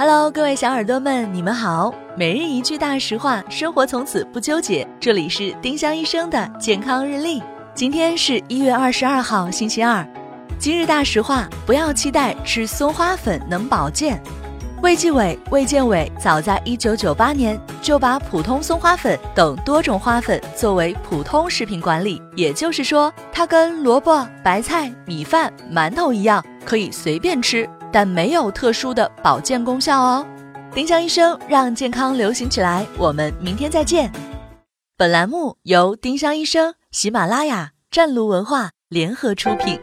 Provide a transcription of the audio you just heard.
Hello，各位小耳朵们，你们好。每日一句大实话，生活从此不纠结。这里是丁香医生的健康日历。今天是一月二十二号，星期二。今日大实话：不要期待吃松花粉能保健。卫计委、卫健委早在一九九八年就把普通松花粉等多种花粉作为普通食品管理，也就是说，它跟萝卜、白菜、米饭、馒头一样，可以随便吃。但没有特殊的保健功效哦。丁香医生让健康流行起来，我们明天再见。本栏目由丁香医生、喜马拉雅、湛庐文化联合出品。